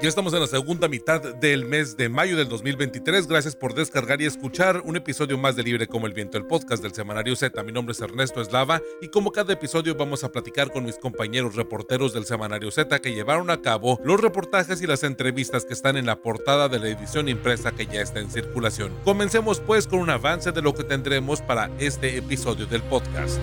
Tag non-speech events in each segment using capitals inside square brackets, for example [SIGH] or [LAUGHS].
Ya estamos en la segunda mitad del mes de mayo del 2023. Gracias por descargar y escuchar un episodio más de Libre como el Viento, el podcast del Semanario Z. Mi nombre es Ernesto Eslava y como cada episodio vamos a platicar con mis compañeros reporteros del Semanario Z que llevaron a cabo los reportajes y las entrevistas que están en la portada de la edición impresa que ya está en circulación. Comencemos pues con un avance de lo que tendremos para este episodio del podcast.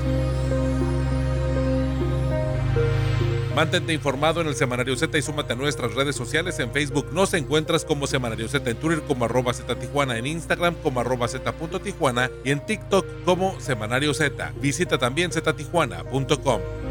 Mantente informado en el Semanario Z y súmate a nuestras redes sociales. En Facebook nos encuentras como Semanario Z, en Twitter como arroba Z Tijuana, en Instagram como arroba Z Tijuana y en TikTok como Semanario Z. Visita también ztijuana.com.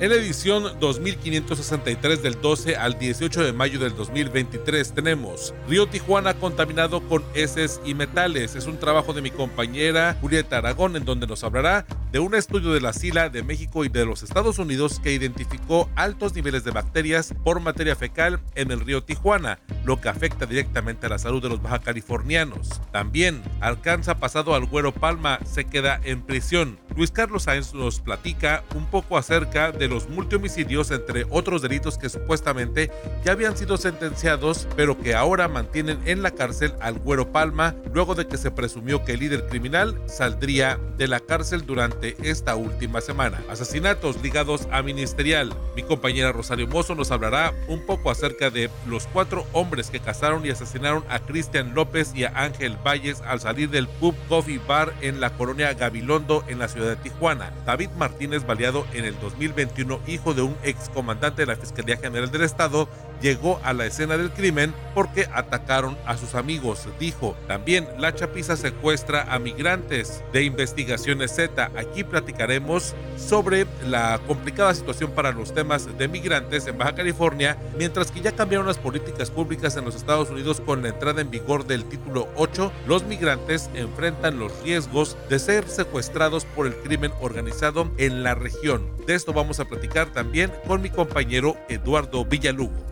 En la edición 2563 del 12 al 18 de mayo del 2023 tenemos Río Tijuana contaminado con heces y metales. Es un trabajo de mi compañera Julieta Aragón en donde nos hablará de un estudio de la SILA de México y de los Estados Unidos que identificó altos niveles de bacterias por materia fecal en el río Tijuana, lo que afecta directamente a la salud de los baja californianos. También alcanza pasado al Güero Palma, se queda en prisión. Luis Carlos Sáenz nos platica un poco acerca de los multihomicidios, entre otros delitos que supuestamente ya habían sido sentenciados, pero que ahora mantienen en la cárcel al Güero Palma, luego de que se presumió que el líder criminal saldría de la cárcel durante esta última semana. Asesinatos ligados a ministerial. Mi compañera Rosario Mozo nos hablará un poco acerca de los cuatro hombres que cazaron y asesinaron a Cristian López y a Ángel Valles al salir del pub Coffee Bar en la colonia Gabilondo en la ciudad de Tijuana. David Martínez, baleado en el 2021 hijo de un excomandante de la Fiscalía General del Estado, llegó a la escena del crimen porque atacaron a sus amigos, dijo. También la chapiza secuestra a migrantes de investigaciones Z. Aquí platicaremos sobre la complicada situación para los temas de migrantes en Baja California, mientras que ya cambiaron las políticas públicas en los Estados Unidos con la entrada en vigor del título 8, los migrantes enfrentan los riesgos de ser secuestrados por el crimen organizado en la región. De esto vamos a platicar también con mi compañero Eduardo Villalugo.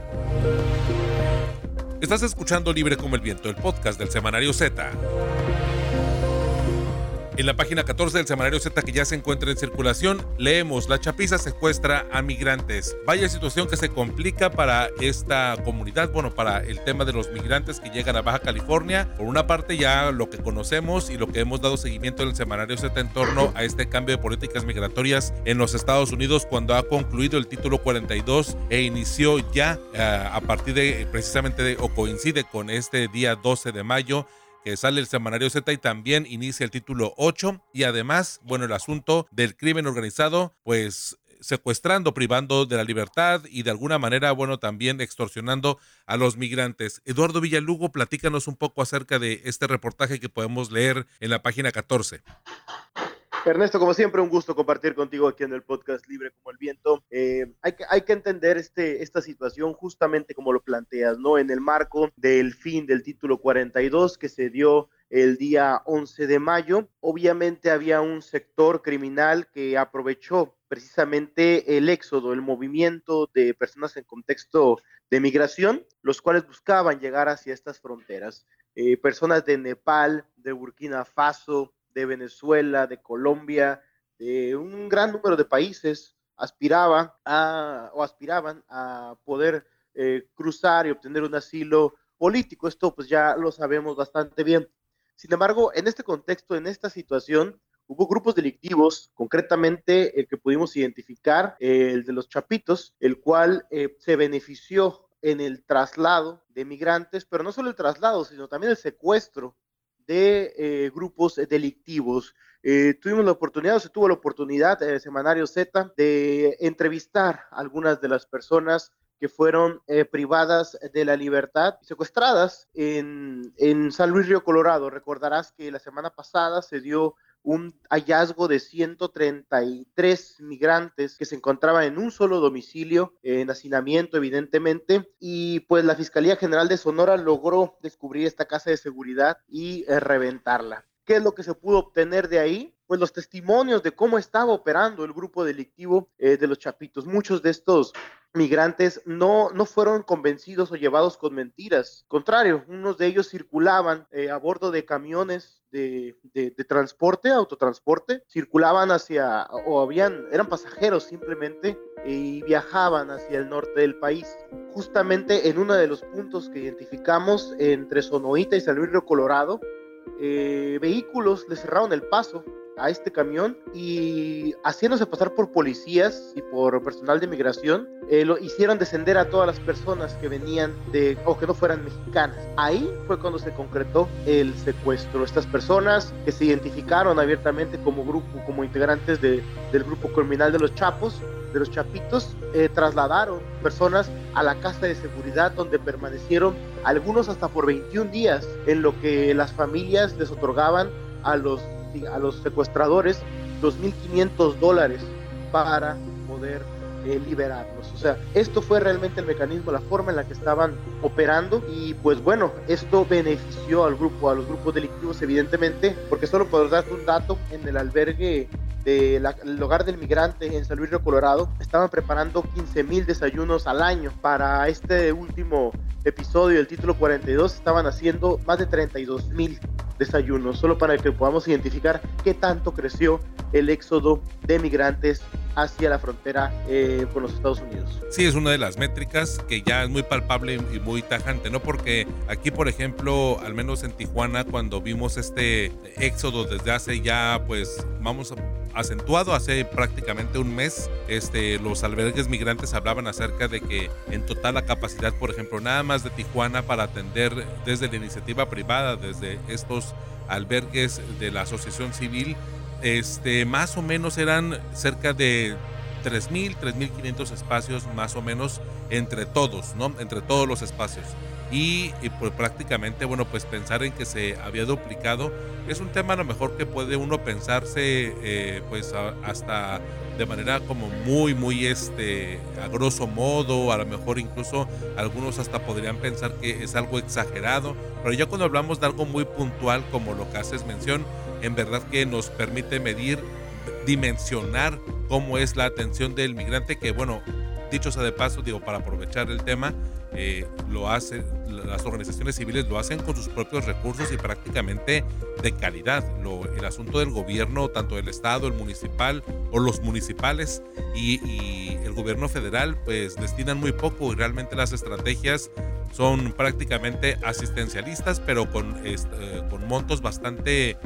Estás escuchando Libre como el Viento, el podcast del Semanario Z. En la página 14 del semanario Z que ya se encuentra en circulación, leemos, la chapiza secuestra a migrantes. Vaya situación que se complica para esta comunidad, bueno, para el tema de los migrantes que llegan a Baja California. Por una parte ya lo que conocemos y lo que hemos dado seguimiento en el semanario Z en torno a este cambio de políticas migratorias en los Estados Unidos cuando ha concluido el título 42 e inició ya eh, a partir de precisamente o coincide con este día 12 de mayo que sale el semanario Z y también inicia el título 8 y además, bueno, el asunto del crimen organizado, pues secuestrando, privando de la libertad y de alguna manera, bueno, también extorsionando a los migrantes. Eduardo Villalugo, platícanos un poco acerca de este reportaje que podemos leer en la página 14. Ernesto, como siempre, un gusto compartir contigo aquí en el podcast Libre como el Viento. Eh, hay, que, hay que entender este, esta situación justamente como lo planteas, ¿no? En el marco del fin del título 42 que se dio el día 11 de mayo. Obviamente había un sector criminal que aprovechó precisamente el éxodo, el movimiento de personas en contexto de migración, los cuales buscaban llegar hacia estas fronteras. Eh, personas de Nepal, de Burkina Faso, de Venezuela, de Colombia, de un gran número de países aspiraba a, o aspiraban a poder eh, cruzar y obtener un asilo político. Esto pues ya lo sabemos bastante bien. Sin embargo, en este contexto, en esta situación, hubo grupos delictivos, concretamente el que pudimos identificar, el de los Chapitos, el cual eh, se benefició en el traslado de migrantes, pero no solo el traslado, sino también el secuestro de eh, grupos delictivos. Eh, tuvimos la oportunidad, se tuvo la oportunidad en el Semanario Z de entrevistar a algunas de las personas que fueron eh, privadas de la libertad, secuestradas en, en San Luis Río Colorado. Recordarás que la semana pasada se dio un hallazgo de 133 migrantes que se encontraban en un solo domicilio, en hacinamiento evidentemente, y pues la Fiscalía General de Sonora logró descubrir esta casa de seguridad y eh, reventarla. ¿Qué es lo que se pudo obtener de ahí? Pues los testimonios de cómo estaba operando el grupo delictivo eh, de los Chapitos. Muchos de estos migrantes no, no fueron convencidos o llevados con mentiras. Contrario, unos de ellos circulaban eh, a bordo de camiones de, de, transporte, autotransporte, circulaban hacia, o habían, eran pasajeros simplemente, y viajaban hacia el norte del país. Justamente en uno de los puntos que identificamos entre Sonoita y San Luis Río Colorado, eh, vehículos le cerraron el paso a este camión y haciéndose pasar por policías y por personal de migración, eh, lo hicieron descender a todas las personas que venían de o que no fueran mexicanas. Ahí fue cuando se concretó el secuestro. Estas personas que se identificaron abiertamente como grupo, como integrantes de, del grupo criminal de los Chapos, de los Chapitos, eh, trasladaron personas a la casa de seguridad donde permanecieron algunos hasta por 21 días en lo que las familias les otorgaban a los a los secuestradores 2.500 dólares para poder eh, liberarlos. O sea, esto fue realmente el mecanismo, la forma en la que estaban operando y pues bueno, esto benefició al grupo, a los grupos delictivos evidentemente, porque solo por darte un dato, en el albergue del hogar del migrante en San Luis Río Colorado estaban preparando 15 mil desayunos al año para este último episodio del título 42 estaban haciendo más de 32 mil desayunos, solo para que podamos identificar qué tanto creció el éxodo de migrantes hacia la frontera eh, con los Estados Unidos. Sí, es una de las métricas que ya es muy palpable y muy tajante, ¿no? Porque aquí, por ejemplo, al menos en Tijuana, cuando vimos este éxodo desde hace ya, pues, vamos a acentuado hace prácticamente un mes. Este, los albergues migrantes hablaban acerca de que en total la capacidad, por ejemplo, nada más de Tijuana para atender desde la iniciativa privada, desde estos albergues de la asociación civil, este, más o menos eran cerca de 3.000, 3.500 espacios más o menos entre todos, ¿no? Entre todos los espacios y, pues prácticamente, bueno, pues pensar en que se había duplicado es un tema a lo mejor que puede uno pensarse eh, pues hasta de manera como muy, muy este, a grosso modo, a lo mejor incluso algunos hasta podrían pensar que es algo exagerado, pero ya cuando hablamos de algo muy puntual como lo que haces mención, en verdad que nos permite medir, dimensionar cómo es la atención del migrante, que bueno, dicho sea de paso, digo, para aprovechar el tema, eh, lo hacen, las organizaciones civiles lo hacen con sus propios recursos y prácticamente de calidad. El asunto del gobierno, tanto del Estado, el municipal o los municipales y, el gobierno federal, pues destinan muy poco y realmente las estrategias son prácticamente asistencialistas, pero con, eh, con montos bastante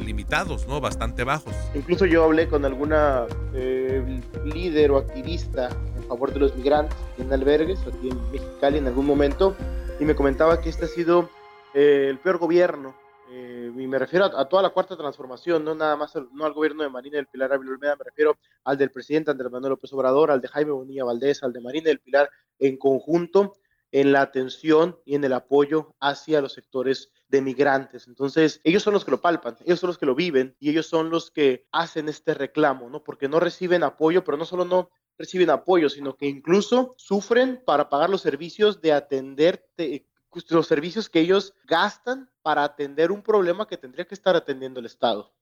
limitados, ¿no? Bastante bajos. Incluso yo hablé con alguna eh, líder o activista favor de los migrantes en albergues aquí en Mexicali en algún momento y me comentaba que este ha sido eh, el peor gobierno eh, y me refiero a, toda la cuarta transformación, no nada más no al gobierno de Marina del Pilar Ávila Olmeda, me refiero al del presidente Andrés Manuel López Obrador, al de Jaime Bonilla Valdés, al de Marina del Pilar en conjunto en la atención y en el apoyo hacia los sectores de migrantes. Entonces, ellos son los que lo palpan, ellos son los que lo viven y ellos son los que hacen este reclamo, ¿no? Porque no reciben apoyo, pero no solo no reciben apoyo, sino que incluso sufren para pagar los servicios de atender los servicios que ellos gastan para atender un problema que tendría que estar atendiendo el Estado.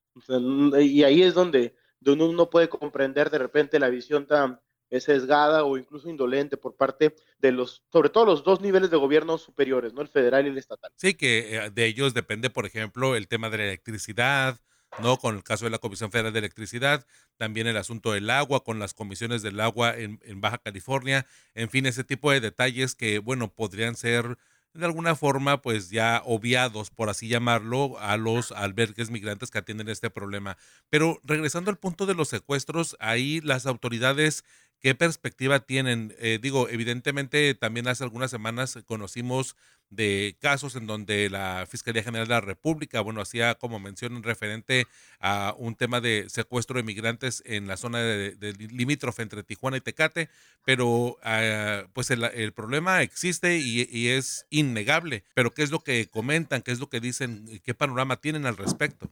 y ahí es donde, donde uno puede comprender de repente la visión tan sesgada o incluso indolente por parte de los, sobre todo los dos niveles de gobierno superiores, ¿no? El federal y el estatal. Sí, que eh, de ellos depende, por ejemplo, el tema de la electricidad, ¿no? Con el caso de la Comisión Federal de Electricidad, también el asunto del agua, con las comisiones del agua en, Baja California, en fin, ese tipo de detalles que, bueno, podrían ser de alguna forma, pues ya obviados, por así llamarlo, a los albergues migrantes que atienden este problema. Pero regresando al punto de los secuestros, ahí las autoridades ¿Qué perspectiva tienen? Eh, digo, evidentemente también hace algunas semanas conocimos de casos en donde la Fiscalía General de la República, bueno, hacía como mención referente a un tema de secuestro de migrantes en la zona de, limítrofe entre Tijuana y Tecate, pero ah, pues el, problema existe y, es innegable. Pero ¿qué es lo que comentan? ¿Qué es lo que dicen? ¿Qué panorama tienen al respecto?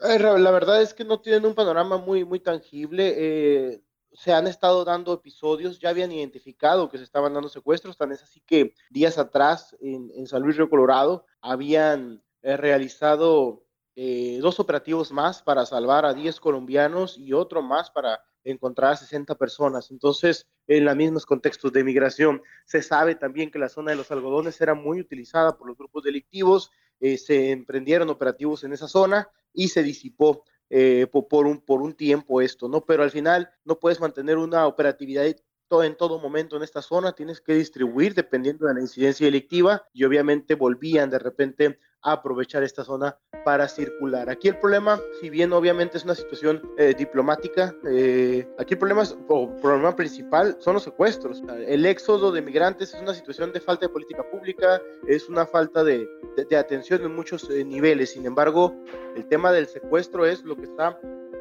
La verdad es que no tienen un panorama muy, muy tangible. Eh, se han estado dando episodios, ya habían identificado que se estaban dando secuestros, tan es así que días atrás en, San Luis Río Colorado habían eh, realizado eh, dos operativos más para salvar a 10 colombianos y otro más para encontrar a 60 personas. Entonces, en los mismos contextos de migración, se sabe también que la zona de los algodones era muy utilizada por los grupos delictivos, eh, se emprendieron operativos en esa zona y se disipó eh, por, un, por un tiempo esto, ¿no? Pero al final no puedes mantener una operatividad todo, en todo momento en esta zona, tienes que distribuir dependiendo de la incidencia delictiva y obviamente volvían de repente a aprovechar esta zona para circular. Aquí el problema, si bien obviamente es una situación eh, diplomática, eh, aquí el problema, o problema principal son los secuestros. El éxodo de migrantes es una situación de falta de política pública, es una falta de, de, atención en muchos eh, niveles. Sin embargo, el tema del secuestro es lo que está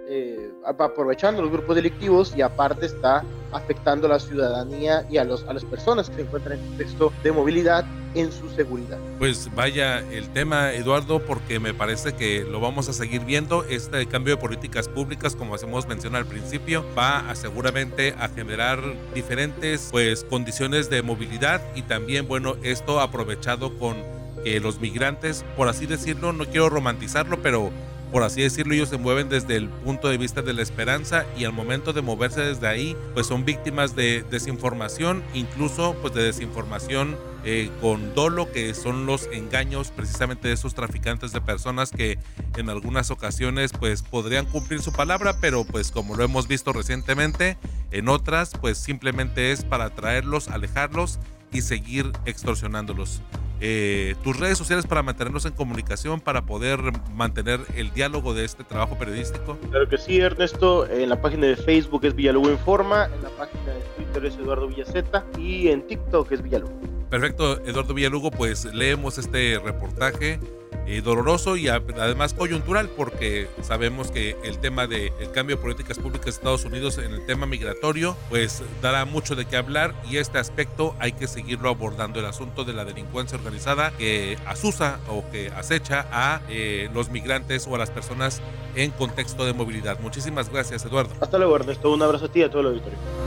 eh, aprovechando los grupos delictivos y aparte está afectando a la ciudadanía y a, los, a las personas que se encuentran en contexto de movilidad en su seguridad. Pues vaya el tema, Eduardo, porque me parece que lo vamos a seguir viendo. Este cambio de políticas públicas, como hacemos mención al principio, va a seguramente a generar diferentes pues condiciones de movilidad y también, bueno, esto aprovechado con que los migrantes, por así decirlo, no quiero romantizarlo, pero por así decirlo, ellos se mueven desde el punto de vista de la esperanza y al momento de moverse desde ahí, pues son víctimas de desinformación, incluso pues de desinformación eh, con dolo, que son los engaños precisamente de esos traficantes de personas que en algunas ocasiones pues podrían cumplir su palabra, pero pues como lo hemos visto recientemente, en otras pues simplemente es para traerlos, alejarlos y seguir extorsionándolos. Eh, tus redes sociales para mantenernos en comunicación, para poder mantener el diálogo de este trabajo periodístico. Claro que sí, Ernesto. En la página de Facebook es Villalugo Informa, en la página de Twitter es Eduardo Villaceta y en TikTok es Villalugo. Perfecto, Eduardo Villalugo, pues leemos este reportaje eh, doloroso y además coyuntural porque sabemos que el tema del cambio de políticas públicas de Estados Unidos en el tema migratorio pues dará mucho de qué hablar y este aspecto hay que seguirlo abordando el asunto de la delincuencia organizada que asusa o que acecha a eh, los migrantes o a las personas en contexto de movilidad. Muchísimas gracias Eduardo. Hasta luego Ernesto, un abrazo a ti y a todo el auditorio.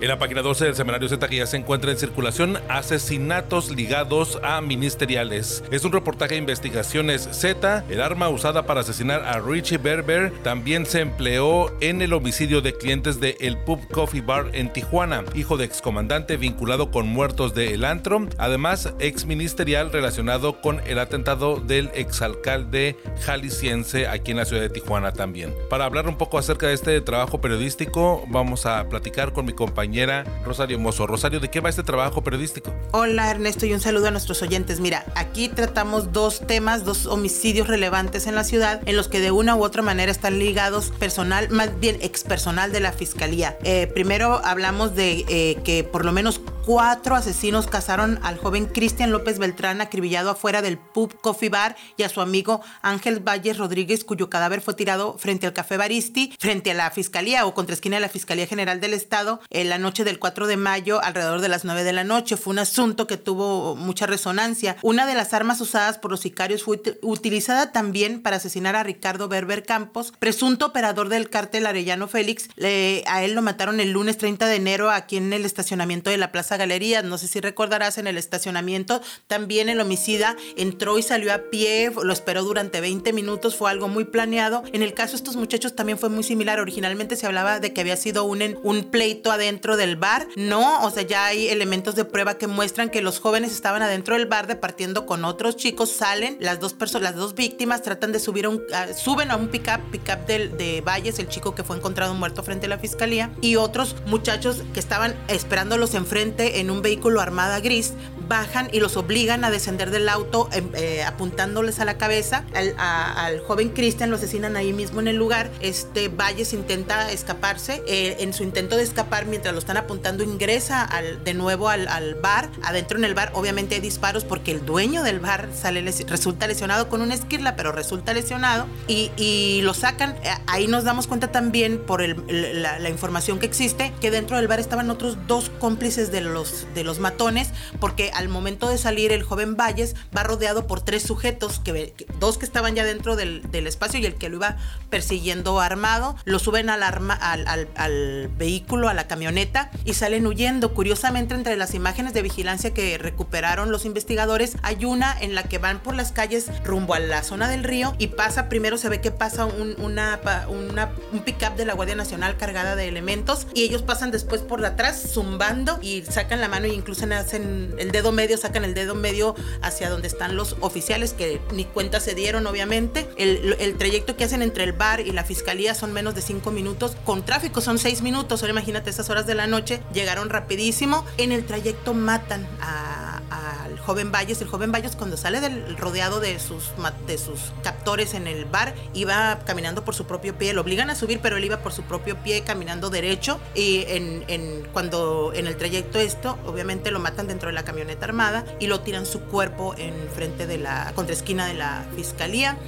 En la página 12 del semanario Z que ya se encuentra en circulación, asesinatos ligados a ministeriales. Es un reportaje de investigaciones Z. El arma usada para asesinar a Richie Berber también se empleó en el homicidio de clientes de El Pub Coffee Bar en Tijuana, hijo de excomandante vinculado con muertos de El Antro, además ex ministerial relacionado con el atentado del exalcalde jalisciense aquí en la ciudad de Tijuana también. Para hablar un poco acerca de este trabajo periodístico, vamos a platicar con mi compañero Rosario Mozo. Rosario, ¿de qué va este trabajo periodístico? Hola Ernesto y un saludo a nuestros oyentes. Mira, aquí tratamos dos temas, dos homicidios relevantes en la ciudad en los que de una u otra manera están ligados personal, más bien expersonal de la fiscalía. Eh, primero hablamos de eh, que por lo menos cuatro asesinos cazaron al joven Cristian López Beltrán acribillado afuera del pub Coffee Bar y a su amigo Ángel Valles Rodríguez cuyo cadáver fue tirado frente al Café Baristi, frente a la Fiscalía o contra esquina de la Fiscalía General del Estado en la noche del 4 de mayo alrededor de las 9 de la noche. Fue un asunto que tuvo mucha resonancia. Una de las armas usadas por los sicarios fue utilizada también para asesinar a Ricardo Berber Campos, presunto operador del cártel Arellano Félix. a él lo mataron el lunes 30 de enero aquí en el estacionamiento de la Plaza Galería. No sé si recordarás en el estacionamiento. También el homicida entró y salió a pie, lo esperó durante 20 minutos. Fue algo muy planeado. En el caso de estos muchachos también fue muy similar. Originalmente se hablaba de que había sido un, un pleito adentro del bar. No, o sea, ya hay elementos de prueba que muestran que los jóvenes estaban adentro del bar departiendo con otros chicos, salen, las dos personas, las dos víctimas tratan de subir a un, suben a un pickup, pickup de, de Valles, el chico que fue encontrado muerto frente a la fiscalía, y otros muchachos que estaban esperándolos enfrente en un vehículo armada gris, bajan y los obligan a descender del auto em, eh, apuntándoles a la cabeza. Al, joven Cristian lo asesinan ahí mismo en el lugar. Este Valles intenta escaparse. Eh, en su intento de escapar mientras lo están apuntando ingresa al, de nuevo al, bar. Adentro en el bar obviamente hay disparos porque el dueño del bar sale resulta lesionado con una esquirla, pero resulta lesionado y, y lo sacan. Eh, ahí nos damos cuenta también por la, la, información que existe que dentro del bar estaban otros dos cómplices de los, de los matones porque al momento de salir el joven Valles va rodeado por tres sujetos, que, dos que estaban ya dentro del, del, espacio y el que lo iba persiguiendo armado. Lo suben al, arma, al, al, vehículo, a la camioneta camioneta y salen huyendo. Curiosamente, entre las imágenes de vigilancia que recuperaron los investigadores, hay una en la que van por las calles rumbo a la zona del río y pasa, primero se ve que pasa un, una, una, un pick-up de la Guardia Nacional cargada de elementos y ellos pasan después por atrás zumbando y sacan la mano e incluso hacen el dedo medio, sacan el dedo medio hacia donde están los oficiales que ni cuenta se dieron obviamente. El, el trayecto que hacen entre el bar y la fiscalía son menos de cinco minutos, con tráfico son seis minutos, ahora imagínate esas horas de la noche, llegaron rapidísimo, en el trayecto matan al joven Valles, el joven Valles cuando sale del rodeado de sus, de sus captores en el bar, iba caminando por su propio pie, lo obligan a subir, pero él iba por su propio pie caminando derecho y en, en, cuando en el trayecto esto, obviamente lo matan dentro de la camioneta armada y lo tiran su cuerpo en frente de la contraesquina de la fiscalía.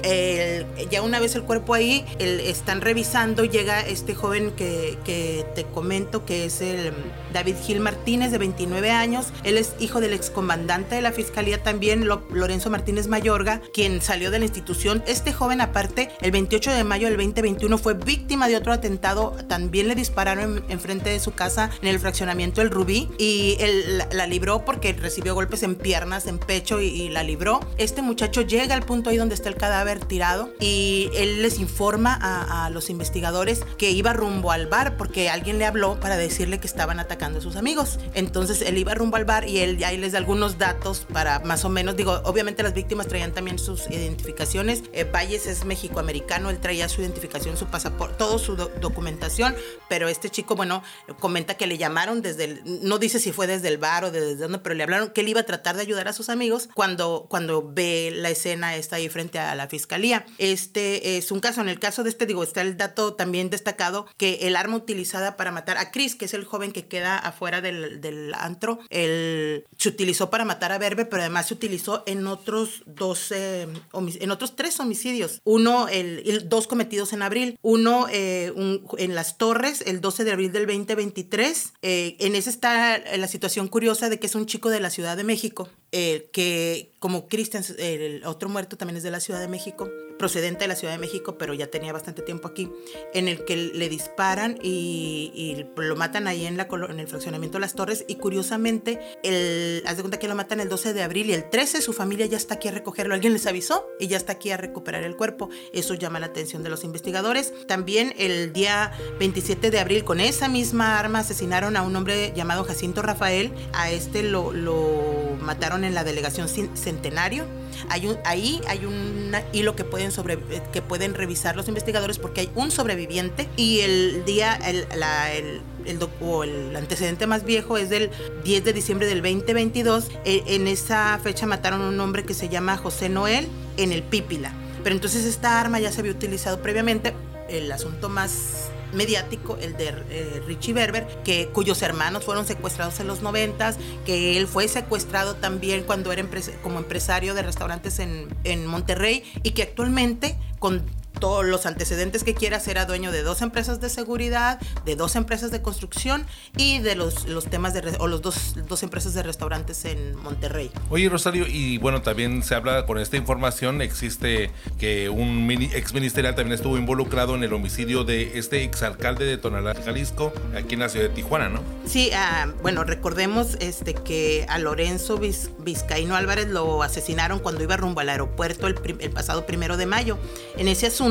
ya una vez el cuerpo ahí, el, están revisando, llega este joven que, que te comento que es el David Gil Martínez de 29 años, él es hijo del excomandante de la fiscalía también, Lorenzo Martínez Mayorga, quien salió de la institución. Este joven aparte, el 28 de mayo del 2021 fue víctima de otro atentado, también le dispararon en, frente de su casa en el fraccionamiento El Rubí y él la, libró porque recibió golpes en piernas, en pecho y, la libró. Este muchacho llega al punto ahí donde está el cadáver tirado y él les informa a, los investigadores que iba rumbo al bar porque alguien le habló para decirle que estaban atacando a sus amigos. Entonces él iba rumbo al bar y él ahí les da algunos datos para más o menos, digo, obviamente las víctimas traían también sus identificaciones. Eh, Valles es mexicoamericano, él traía su identificación, su pasaporte, toda su documentación, pero este chico, bueno, comenta que le llamaron desde el, no dice si fue desde el bar o desde dónde, pero le hablaron que él iba a tratar de ayudar a sus amigos cuando, cuando ve la escena está ahí frente a la fiscalía. Este es un caso, en el caso de este, digo, está el dato también destacado que el arma utilizada para matar a Chris, que es el joven que queda afuera del, del antro, él se utilizó para matar a Berber, pero además se utilizó en otros dos, en otros tres homicidios. Uno, el, dos cometidos en abril, uno eh, en las torres, el 12 de abril del 2023. Eh, en ese está la situación curiosa de que es un chico de la Ciudad de México, eh, que como Christian, el otro muerto también es de la Ciudad de México, procedente de la Ciudad de México, pero ya tenía bastante tiempo aquí, en el que le disparan y, lo matan ahí en, la, en el fraccionamiento de las torres y curiosamente, el, haz de cuenta que lo matan el 12 de abril y el 13 su familia ya está aquí a recogerlo, alguien les avisó y ya está aquí a recuperar el cuerpo, eso llama la atención de los investigadores. También el día 27 de abril con esa misma arma asesinaron a un hombre llamado Jacinto Rafael, a este lo, lo mataron en la delegación centenario. Hay un, ahí hay un hilo que pueden, sobre, que pueden revisar los investigadores porque hay un sobreviviente y el día, el, la, el, el, o el antecedente más viejo es del 10 de diciembre del 2022. E, en esa fecha mataron a un hombre que se llama José Noel en el Pípila. Pero entonces esta arma ya se había utilizado previamente. El asunto más mediático, el de eh, Richie Berber, que, cuyos hermanos fueron secuestrados en los noventas, que él fue secuestrado también cuando era como empresario de restaurantes en, en Monterrey y que actualmente con todos los antecedentes que quieras, era dueño de dos empresas de seguridad, de dos empresas de construcción y de los, los temas de, o los dos, dos empresas de restaurantes en Monterrey. Oye, Rosario, y bueno, también se habla con esta información, existe que un mini, ex ministerial también estuvo involucrado en el homicidio de este exalcalde de Tonalá, Jalisco, aquí en la ciudad de Tijuana, ¿no? Sí, ah, bueno, recordemos este, que a Lorenzo Vizcaíno Álvarez lo asesinaron cuando iba rumbo al aeropuerto el, el pasado primero de mayo. En ese asunto,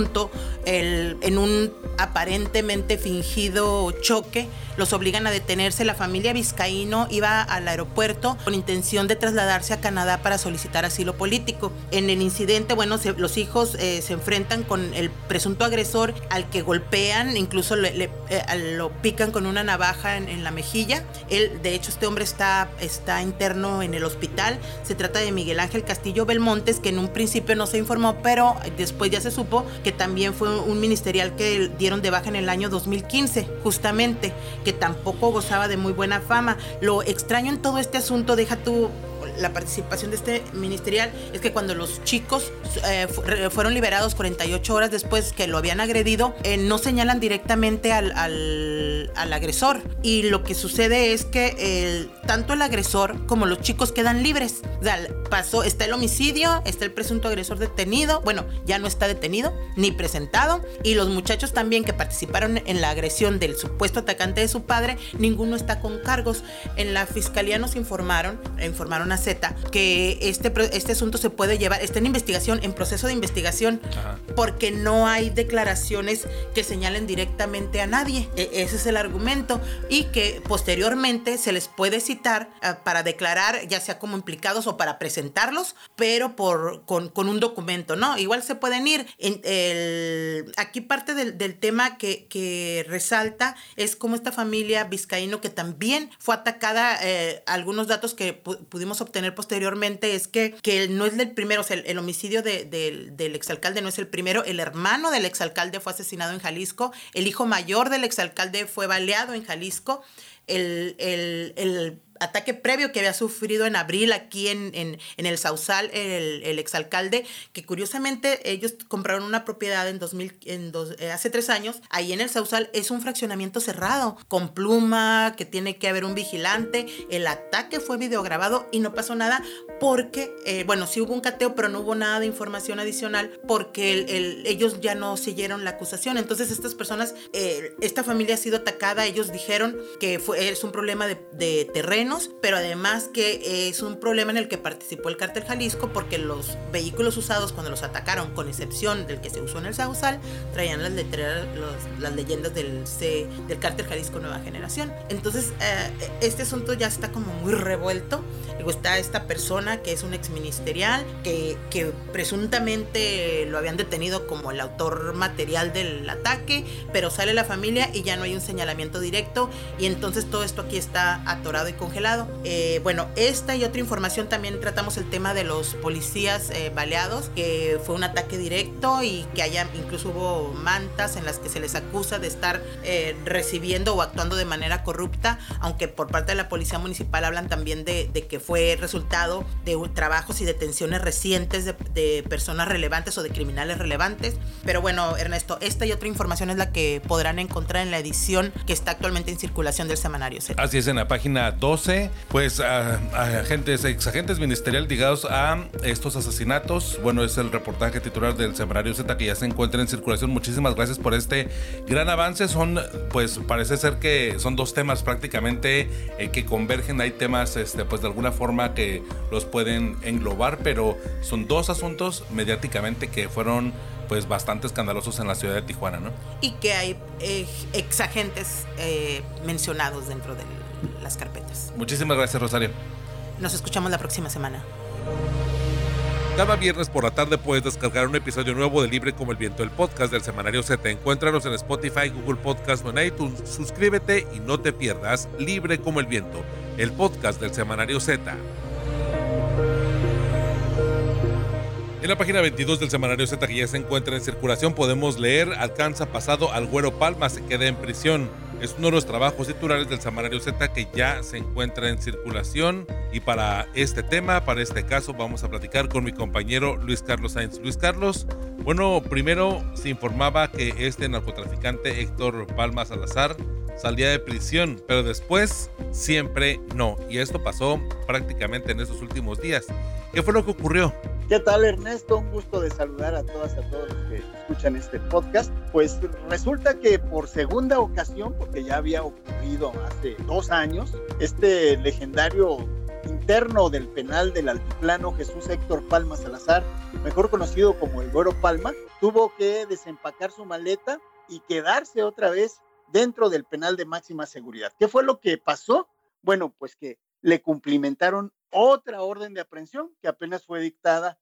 en un aparentemente fingido choque, los obligan a detenerse. La familia Vizcaíno iba al aeropuerto con intención de trasladarse a Canadá para solicitar asilo político. En el incidente, bueno, los hijos eh, se enfrentan con el presunto agresor al que golpean, incluso eh, lo pican con una navaja en, la mejilla. Él, de hecho, este hombre está, está interno en el hospital. Se trata de Miguel Ángel Castillo Belmontes, que en un principio no se informó, pero después ya se supo que también fue un ministerial que dieron de baja en el año 2015, justamente, que tampoco gozaba de muy buena fama. Lo extraño en todo este asunto, deja tú la participación de este ministerial es que cuando los chicos eh, fueron liberados 48 horas después que lo habían agredido, eh, no señalan directamente al, al, agresor. Y lo que sucede es que el, tanto el agresor como los chicos quedan libres. O sea, pasó, está el homicidio, está el presunto agresor detenido, bueno, ya no está detenido ni presentado, y los muchachos también que participaron en la agresión del supuesto atacante de su padre, ninguno está con cargos. En la fiscalía nos informaron, informaron a Z, que este, este asunto se puede llevar, está en investigación, en proceso de investigación, porque no hay declaraciones que señalen directamente a nadie. E, ese es el argumento. Y que posteriormente se les puede citar ah, para declarar, ya sea como implicados o para presentarlos, pero por, con, con un documento, ¿no? Igual se pueden ir. En el, aquí parte del, del tema que, que, resalta es como esta familia vizcaíno que también fue atacada, eh, algunos datos que pudimos obtener posteriormente es que, que no es el primero, o sea, el, homicidio de, del exalcalde no es el primero, el hermano del exalcalde fue asesinado en Jalisco, el hijo mayor del exalcalde fue baleado en Jalisco, el, el, el ataque previo que había sufrido en abril aquí en, en, en el Sausal, el, el, exalcalde, que curiosamente ellos compraron una propiedad en 2000, en dos, eh, hace tres años, ahí en el Sausal es un fraccionamiento cerrado, con pluma, que tiene que haber un vigilante, el ataque fue videograbado y no pasó nada porque, eh, bueno, sí hubo un cateo, pero no hubo nada de información adicional porque el, ellos ya no siguieron la acusación. Entonces estas personas, eh, esta familia ha sido atacada, ellos dijeron que fue, es un problema de, de terreno, pero además que es un problema en el que participó el cártel Jalisco porque los vehículos usados cuando los atacaron, con excepción del que se usó en el Sausal, traían las, letreras, las leyendas del, C, del cártel Jalisco Nueva Generación. Entonces, eh, este asunto ya está como muy revuelto. Está esta persona que es un exministerial, que, que presuntamente lo habían detenido como el autor material del ataque, pero sale la familia y ya no hay un señalamiento directo y entonces todo esto aquí está atorado y congelado eh, bueno, esta y otra información también tratamos el tema de los policías eh, baleados, que fue un ataque directo y que haya, incluso hubo mantas en las que se les acusa de estar eh, recibiendo o actuando de manera corrupta, aunque por parte de la policía municipal hablan también de, que fue resultado de trabajos y detenciones recientes de, personas relevantes o de criminales relevantes. Pero bueno, Ernesto, esta y otra información es la que podrán encontrar en la edición que está actualmente en circulación del semanario. Así es, en la página 12 pues a, agentes, ex agentes ministeriales ligados a estos asesinatos. Bueno, es el reportaje titular del Semanario Z que ya se encuentra en circulación. Muchísimas gracias por este gran avance. Son, pues parece ser que son dos temas prácticamente eh, que convergen. Hay temas, este, pues de alguna forma que los pueden englobar, pero son dos asuntos mediáticamente que fueron pues bastante escandalosos en la ciudad de Tijuana, ¿no? Y que hay eh, ex agentes eh, mencionados dentro del las carpetas. Muchísimas gracias, Rosario. Nos escuchamos la próxima semana. Cada viernes por la tarde puedes descargar un episodio nuevo de Libre como el Viento, el podcast del Semanario Z. Encuéntranos en Spotify, Google Podcast o en iTunes. Suscríbete y no te pierdas Libre como el Viento, el podcast del Semanario Z. En la página 22 del semanario Z que ya se encuentra en circulación podemos leer Alcanza pasado al Güero Palma, se queda en prisión. Es uno de los trabajos titulares del semanario Z que ya se encuentra en circulación. Y para este tema, para este caso, vamos a platicar con mi compañero Luis Carlos Sainz. Luis Carlos, bueno, primero se informaba que este narcotraficante Héctor Palma Salazar salía de prisión, pero después siempre no. Y esto pasó prácticamente en estos últimos días. ¿Qué fue lo que ocurrió? ¿Qué tal Ernesto? Un gusto de saludar a todas, a todos los que escuchan este podcast. Pues resulta que por segunda ocasión, porque ya había ocurrido hace dos años, este legendario interno del penal del altiplano Jesús Héctor Palma Salazar, mejor conocido como el Güero Palma, tuvo que desempacar su maleta y quedarse otra vez dentro del penal de máxima seguridad. ¿Qué fue lo que pasó? Bueno, pues que le cumplimentaron otra orden de aprehensión que apenas fue dictada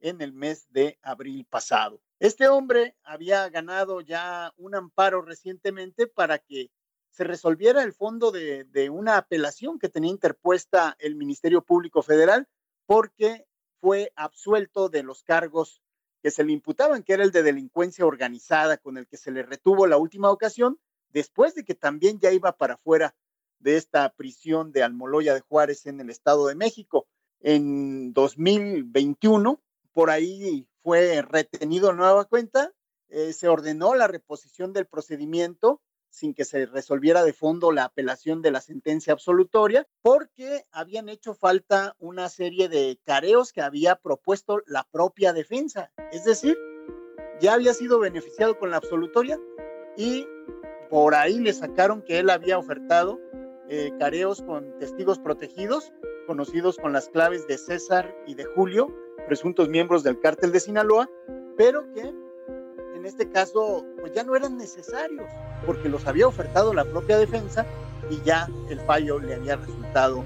en el mes de abril pasado. Este hombre había ganado ya un amparo recientemente para que se resolviera el fondo de, de, una apelación que tenía interpuesta el Ministerio Público Federal porque fue absuelto de los cargos que se le imputaban, que era el de delincuencia organizada con el que se le retuvo la última ocasión, después de que también ya iba para afuera de esta prisión de Almoloya de Juárez en el Estado de México. en 2021, por ahí fue retenido nueva cuenta, eh, se ordenó la reposición del procedimiento sin que se resolviera de fondo la apelación de la sentencia absolutoria, porque habían hecho falta una serie de careos que había propuesto la propia defensa. Es decir, ya había sido beneficiado con la absolutoria y por ahí le sacaron que él había ofertado eh, careos con testigos protegidos, conocidos con las claves de César y de Julio, presuntos miembros del cártel de Sinaloa, pero que en este caso pues ya no eran necesarios porque los había ofertado la propia defensa y ya el fallo le había resultado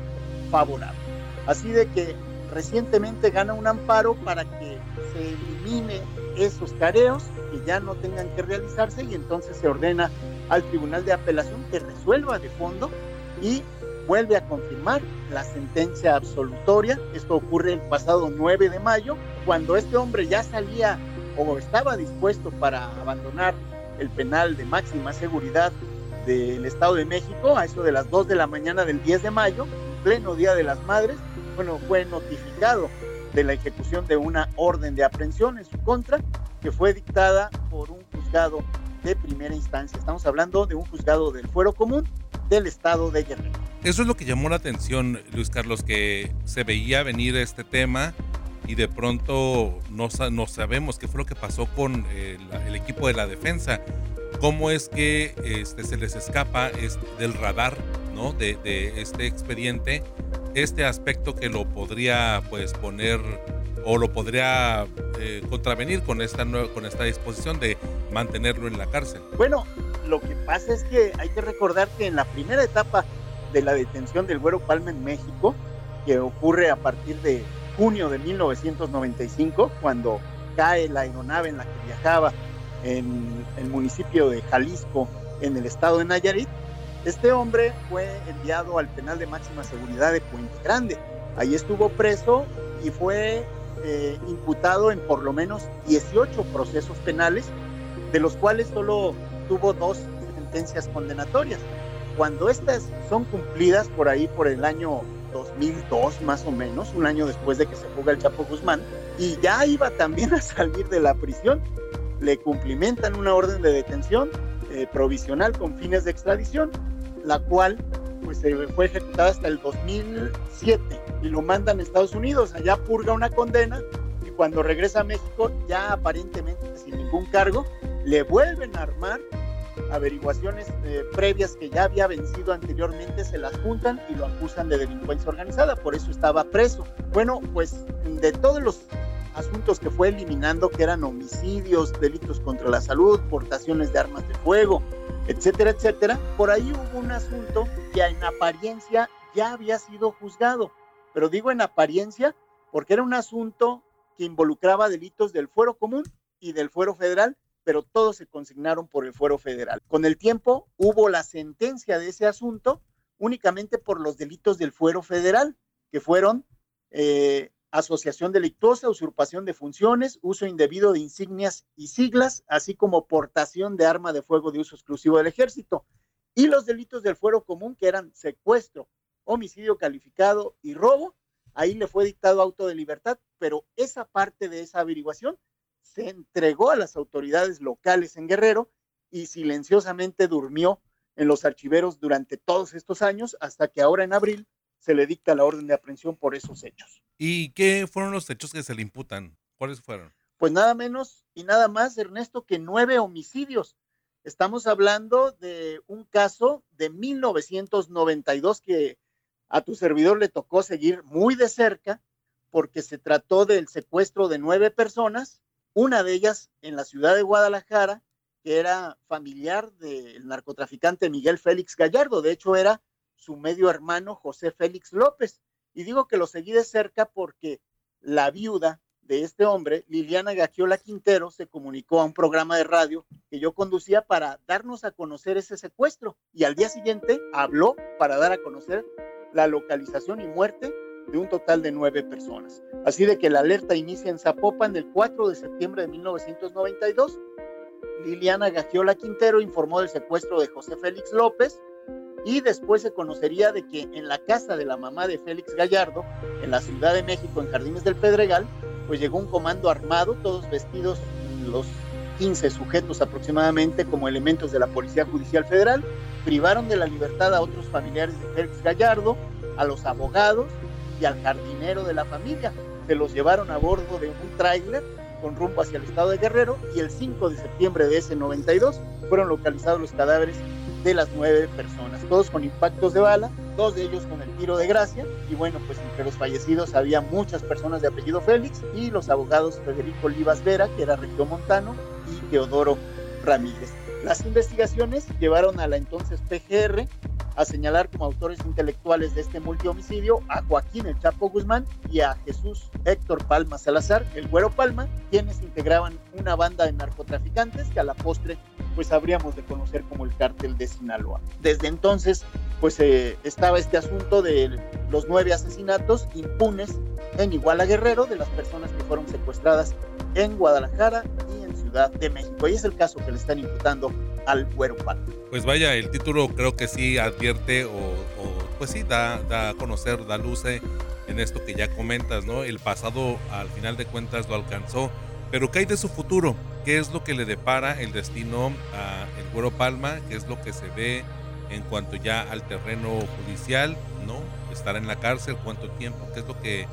favorable. Así de que recientemente gana un amparo para que se elimine esos careos que ya no tengan que realizarse y entonces se ordena al Tribunal de Apelación que resuelva de fondo y vuelve a confirmar la sentencia absolutoria. Esto ocurre el pasado 9 de mayo, cuando este hombre ya salía o estaba dispuesto para abandonar el penal de máxima seguridad del Estado de México a eso de las 2 de la mañana del 10 de mayo, pleno Día de las Madres, bueno, fue notificado de la ejecución de una orden de aprehensión en su contra que fue dictada por un juzgado de primera instancia. Estamos hablando de un juzgado del fuero común del estado de Guerrero. Eso es lo que llamó la atención, Luis Carlos, que se veía venir este tema y de pronto no, sabemos qué fue lo que pasó con el, el equipo de la defensa. ¿Cómo es que este, se les escapa del radar ¿no? de, de, este expediente este aspecto que lo podría pues poner o lo podría eh, contravenir con esta, con esta disposición de mantenerlo en la cárcel? Bueno, lo que pasa es que hay que recordar que en la primera etapa de la detención del Güero Palma en México, que ocurre a partir de junio de 1995, cuando cae la aeronave en la que viajaba en el municipio de Jalisco, en el estado de Nayarit, este hombre fue enviado al penal de máxima seguridad de Puente Grande. Ahí estuvo preso y fue eh, imputado en por lo menos 18 procesos penales, de los cuales solo tuvo dos sentencias condenatorias. Cuando estas son cumplidas por ahí por el año 2002 más o menos, un año después de que se fuga el Chapo Guzmán, y ya iba también a salir de la prisión, le cumplimentan una orden de detención eh, provisional con fines de extradición, la cual pues se fue ejecutada hasta el 2007 y lo mandan a Estados Unidos, allá purga una condena y cuando regresa a México ya aparentemente sin ningún cargo, le vuelven a armar averiguaciones eh, previas que ya había vencido anteriormente, se las juntan y lo acusan de delincuencia organizada, por eso estaba preso. Bueno, pues de todos los asuntos que fue eliminando, que eran homicidios, delitos contra la salud, portaciones de armas de fuego, etcétera, etcétera, por ahí hubo un asunto que en apariencia ya había sido juzgado, pero digo en apariencia porque era un asunto que involucraba delitos del fuero común y del fuero federal, pero todos se consignaron por el fuero federal. Con el tiempo hubo la sentencia de ese asunto únicamente por los delitos del fuero federal, que fueron eh, asociación delictuosa, usurpación de funciones, uso indebido de insignias y siglas, así como portación de arma de fuego de uso exclusivo del ejército. Y los delitos del fuero común, que eran secuestro, homicidio calificado y robo, ahí le fue dictado auto de libertad, pero esa parte de esa averiguación se entregó a las autoridades locales en Guerrero y silenciosamente durmió en los archiveros durante todos estos años hasta que ahora en abril se le dicta la orden de aprehensión por esos hechos. ¿Y qué fueron los hechos que se le imputan? ¿Cuáles fueron? Pues nada menos y nada más, Ernesto, que nueve homicidios. Estamos hablando de un caso de 1992 que a tu servidor le tocó seguir muy de cerca porque se trató del secuestro de nueve personas, una de ellas en la ciudad de Guadalajara, que era familiar del narcotraficante Miguel Félix Gallardo. De hecho, era su medio hermano José Félix López. Y digo que lo seguí de cerca porque la viuda de este hombre, Liliana Gagiola Quintero, se comunicó a un programa de radio que yo conducía para darnos a conocer ese secuestro. Y al día siguiente habló para dar a conocer la localización y muerte de un total de nueve personas. Así de que la alerta inicia en Zapopan el 4 de septiembre de 1992. Liliana Gagiola Quintero informó del secuestro de José Félix López, y después se conocería de que en la casa de la mamá de Félix Gallardo, en la Ciudad de México, en Jardines del Pedregal, pues llegó un comando armado, todos vestidos los 15 sujetos aproximadamente como elementos de la Policía Judicial Federal, privaron de la libertad a otros familiares de Félix Gallardo, a los abogados y al jardinero de la familia. Se los llevaron a bordo de un tráiler con rumbo hacia el estado de Guerrero y el 5 de septiembre de ese 92 fueron localizados los cadáveres de las nueve personas, todos con impactos de bala, dos de ellos con el tiro de gracia, y bueno, pues entre los fallecidos había muchas personas de apellido Félix y los abogados Federico Olivas Vera, que era montano y Teodoro Ramírez. Las investigaciones llevaron a la entonces PGR a señalar como autores intelectuales de este multihomicidio a Joaquín El Chapo Guzmán y a Jesús Héctor Palma Salazar, el Güero Palma, quienes integraban una banda de narcotraficantes que a la postre pues habríamos de conocer como el cártel de Sinaloa. Desde entonces pues eh, estaba este asunto de los nueve asesinatos impunes en Iguala Guerrero de las personas que fueron secuestradas en Guadalajara Ciudad de México. Y es el caso que le están imputando al Güero Palma. Pues vaya, el título creo que sí advierte o, pues sí da, da a conocer, da luce en esto que ya comentas, ¿no? El pasado al final de cuentas lo alcanzó, pero ¿qué hay de su futuro? ¿Qué es lo que le depara el destino a el Güero Palma? ¿Qué es lo que se ve en cuanto ya al terreno judicial, ¿no? Estar en la cárcel, cuánto tiempo, qué es lo que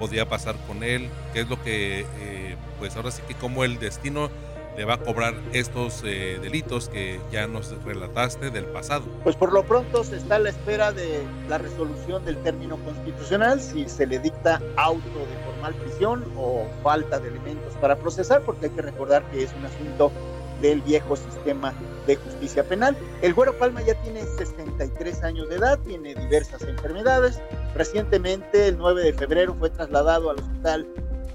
podría pasar con él, qué es lo que, eh, pues ahora sí que como el destino le va a cobrar estos eh, delitos que ya nos relataste del pasado. Pues por lo pronto se está a la espera de la resolución del término constitucional, si se le dicta auto de formal prisión o falta de elementos para procesar, porque hay que recordar que es un asunto del viejo sistema de justicia penal. El Güero Palma ya tiene 63 años de edad, tiene diversas enfermedades. Recientemente, el 9 de febrero, fue trasladado al hospital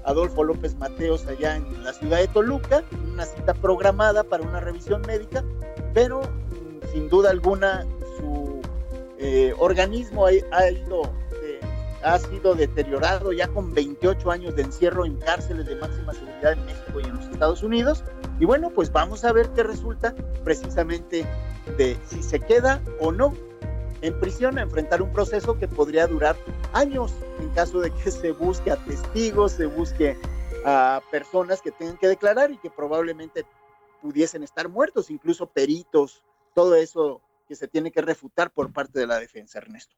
Adolfo López Mateos allá en la ciudad de Toluca, una cita programada para una revisión médica, pero mm, sin duda alguna su eh, organismo ha, ido, eh, ha sido deteriorado ya con 28 años de encierro en cárceles de máxima seguridad en México y en los Estados Unidos. Y bueno, pues vamos a ver qué resulta precisamente de si se queda o no en prisión a enfrentar un proceso que podría durar años en caso de que [LAUGHS] se busque a testigos, se busque a personas que tengan que declarar y que probablemente pudiesen estar muertos, incluso peritos, todo eso que se tiene que refutar por parte de la defensa, Ernesto.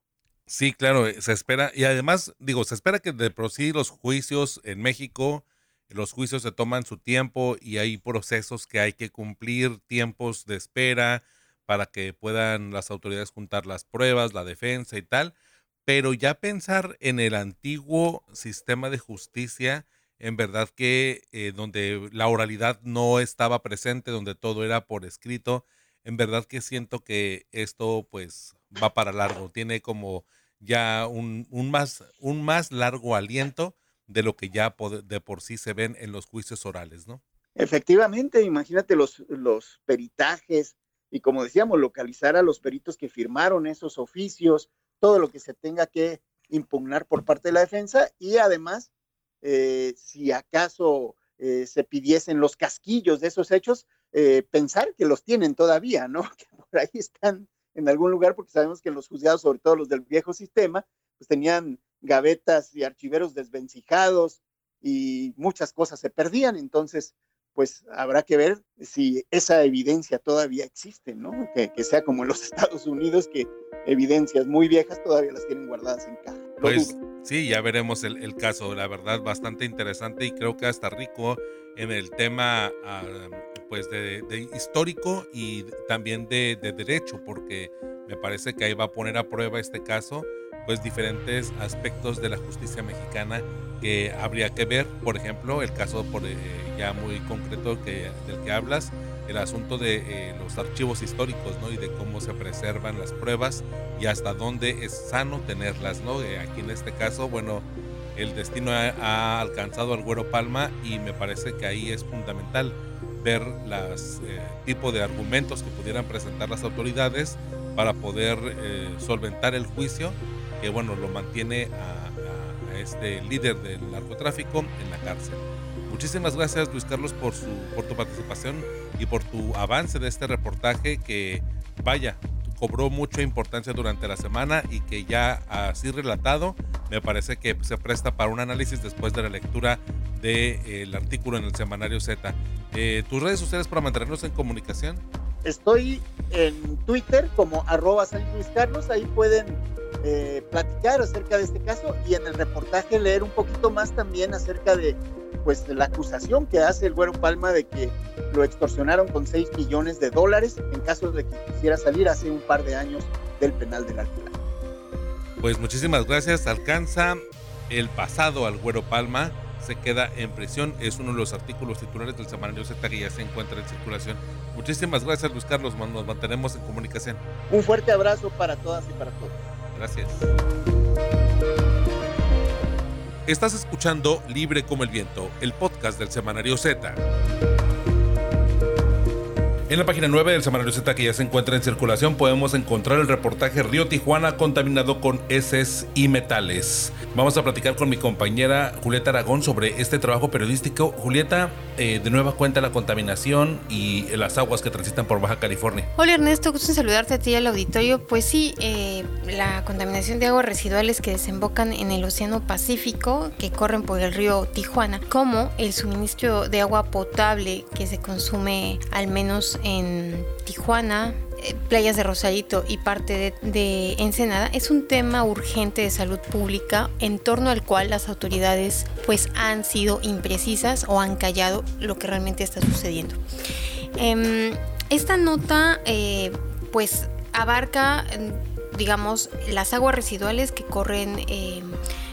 Sí, claro, eh, se espera, y además, digo, se espera que de por los juicios en México, los juicios se toman su tiempo y hay procesos que hay que cumplir, tiempos de espera, para que puedan las autoridades juntar las pruebas, la defensa y tal, pero ya pensar en el antiguo sistema de justicia, en verdad que eh, donde la oralidad no estaba presente, donde todo era por escrito, en verdad que siento que esto pues va para largo, tiene como ya un, un más, un más largo aliento de lo que ya de por sí se ven en los juicios orales, ¿no? Efectivamente, imagínate los, los peritajes, y como decíamos, localizar a los peritos que firmaron esos oficios, todo lo que se tenga que impugnar por parte de la defensa y además, eh, si acaso eh, se pidiesen los casquillos de esos hechos, eh, pensar que los tienen todavía, ¿no? [LAUGHS] Que por ahí están en algún lugar, porque sabemos que los juzgados, sobre todo los del viejo sistema, pues tenían gavetas y archiveros desvencijados y muchas cosas se perdían, entonces pues habrá que ver si esa evidencia todavía existe, ¿no? Que, sea como en los [LAUGHS] Estados Unidos, que evidencias muy viejas todavía las tienen guardadas en caja. Pues sí, ya veremos el, caso, la verdad, bastante interesante y creo que hasta rico en el tema ah, pues de, histórico y también de, de derecho, porque me parece que ahí va a poner a prueba este caso pues diferentes aspectos de la justicia mexicana que habría que ver, por ejemplo, el caso por, eh, ya muy concreto que, del que hablas, el asunto de eh, los archivos históricos, ¿no? Y de cómo se preservan las pruebas y hasta dónde es sano tenerlas, ¿no? Eh, aquí en este caso, bueno, el destino ha, alcanzado al Güero Palma y me parece que ahí es fundamental ver los tipos de argumentos que pudieran presentar las autoridades para poder solventar el juicio que bueno, lo mantiene a, este líder del narcotráfico en la cárcel. Muchísimas gracias Luis Carlos por, su, por tu participación y por tu avance de este reportaje que vaya, cobró mucha importancia durante la semana y que ya así relatado me parece que se presta para un análisis después de la lectura del de, artículo en el semanario Z. Eh, ¿Tus redes sociales para mantenernos en comunicación? Estoy en Twitter como arroba San ahí pueden eh, platicar acerca de este caso y en el reportaje leer un poquito más también acerca de pues la acusación que hace el Güero Palma de que lo extorsionaron con 6 millones de dólares en caso de que quisiera salir hace un par de años del penal del Alquiler. Pues muchísimas gracias. Alcanza el pasado al Güero Palma. Se queda en prisión. Es uno de los artículos titulares del semanario Z que ya se encuentra en circulación. Muchísimas gracias, Luis Carlos. Nos mantenemos en comunicación. Un fuerte abrazo para todas y para todos. Gracias. Estás escuchando Libre como el Viento, el podcast del Semanario Z. En la página 9 del Semanario Z que ya se encuentra en circulación podemos encontrar el reportaje Río Tijuana contaminado con heces y metales. Vamos a platicar con mi compañera Julieta Aragón sobre este trabajo periodístico. Julieta, eh, de nueva cuenta la contaminación y las aguas que transitan por Baja California. Hola Ernesto, gusto en saludarte a ti y al auditorio. Pues sí, eh, la contaminación de aguas residuales que desembocan en el Océano Pacífico, que corren por el río Tijuana, como el suministro de agua potable que se consume al menos en Tijuana, eh, playas de Rosarito y parte de, Ensenada es un tema urgente de salud pública en torno al cual las autoridades pues han sido imprecisas o han callado lo que realmente está sucediendo. Em, esta nota eh, pues abarca digamos las aguas residuales que corren em,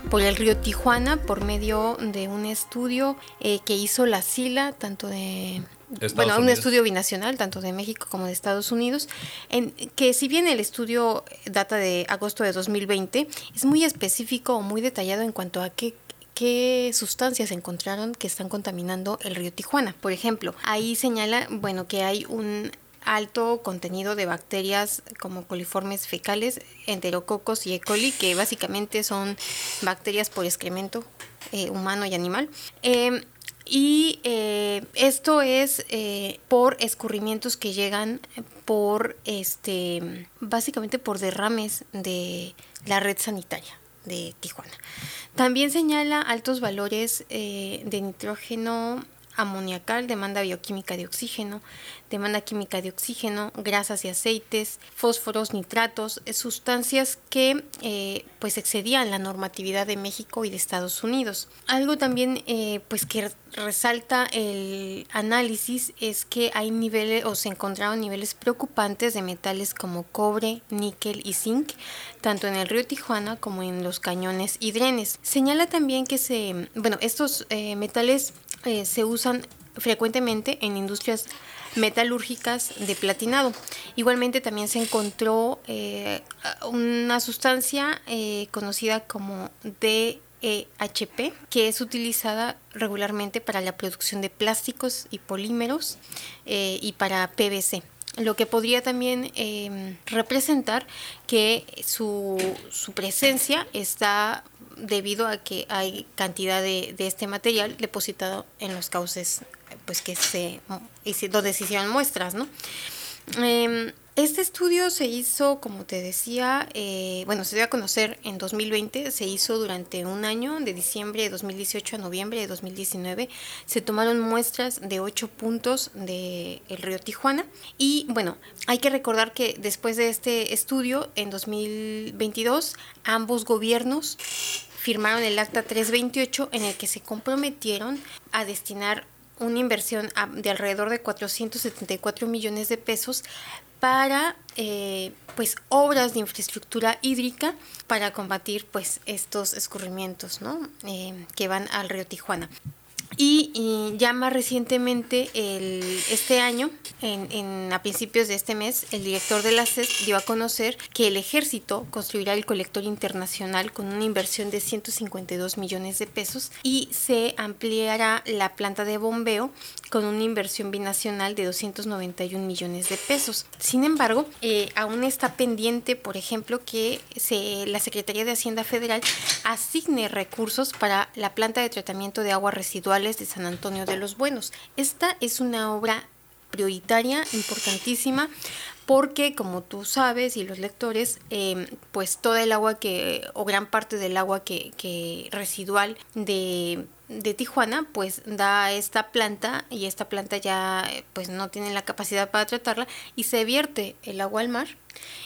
por el río Tijuana por medio de un estudio eh, que hizo la SILA tanto de bueno, un estudio binacional, tanto de México como de Estados Unidos, en que si bien el estudio data de agosto de 2020, es muy específico o muy detallado en cuanto a qué qué sustancias encontraron que están contaminando el río Tijuana. Por ejemplo, ahí señala, bueno, que hay un alto contenido de bacterias como coliformes fecales, enterococos y E. coli, que básicamente son bacterias por excremento eh, humano y animal. Eh, y eh, esto es eh, por escurrimientos que llegan por, este, básicamente por derrames de la red sanitaria de Tijuana. También señala altos valores de nitrógeno amoniacal, demanda bioquímica de oxígeno, demanda química de oxígeno, grasas y aceites, fósforos, nitratos, eh, sustancias que eh, pues excedían la normatividad de México y de Estados Unidos. Algo también eh, pues que resalta el análisis es que hay niveles o se encontraron niveles preocupantes de metales como cobre, níquel y zinc, tanto en el río Tijuana como en los cañones y drenes. Señala también que se, bueno, estos metales se usan frecuentemente en industrias metalúrgicas de platinado. Igualmente también se encontró eh, una sustancia eh, conocida como DEHP, que es utilizada regularmente para la producción de plásticos y polímeros eh, y para PVC lo que podría también representar que su, su, presencia está debido a que hay cantidad de, de este material depositado en los cauces pues que se, donde se hicieron muestras, ¿no? Em, este estudio se hizo, como te decía, eh, bueno, se dio a conocer en 2020, se hizo durante un año, de diciembre de 2018 a noviembre de 2019. Se tomaron muestras de ocho puntos del el río Tijuana. Y bueno, hay que recordar que después de este estudio, en 2022, ambos gobiernos firmaron el Acta 328 en el que se comprometieron a destinar una inversión de alrededor de 474 millones de pesos para eh, pues obras de infraestructura hídrica para combatir pues estos escurrimientos ¿no? Eh, que van al río Tijuana. Y, ya más recientemente, el, este año, en, a principios de este mes, el director de la CES dio a conocer que el ejército construirá el colector internacional con una inversión de 152 millones de pesos y se ampliará la planta de bombeo con una inversión binacional de 291 millones de pesos. Sin embargo, eh, aún está pendiente, por ejemplo, que se, la Secretaría de Hacienda Federal asigne recursos para la planta de tratamiento de aguas residuales de San Antonio de los Buenos. Esta es una obra prioritaria, importantísima, porque como tú sabes y los lectores, em, pues toda el agua que, o gran parte del agua que, que residual de, de, Tijuana, pues da esta planta y esta planta ya pues no tiene la capacidad para tratarla y se vierte el agua al mar.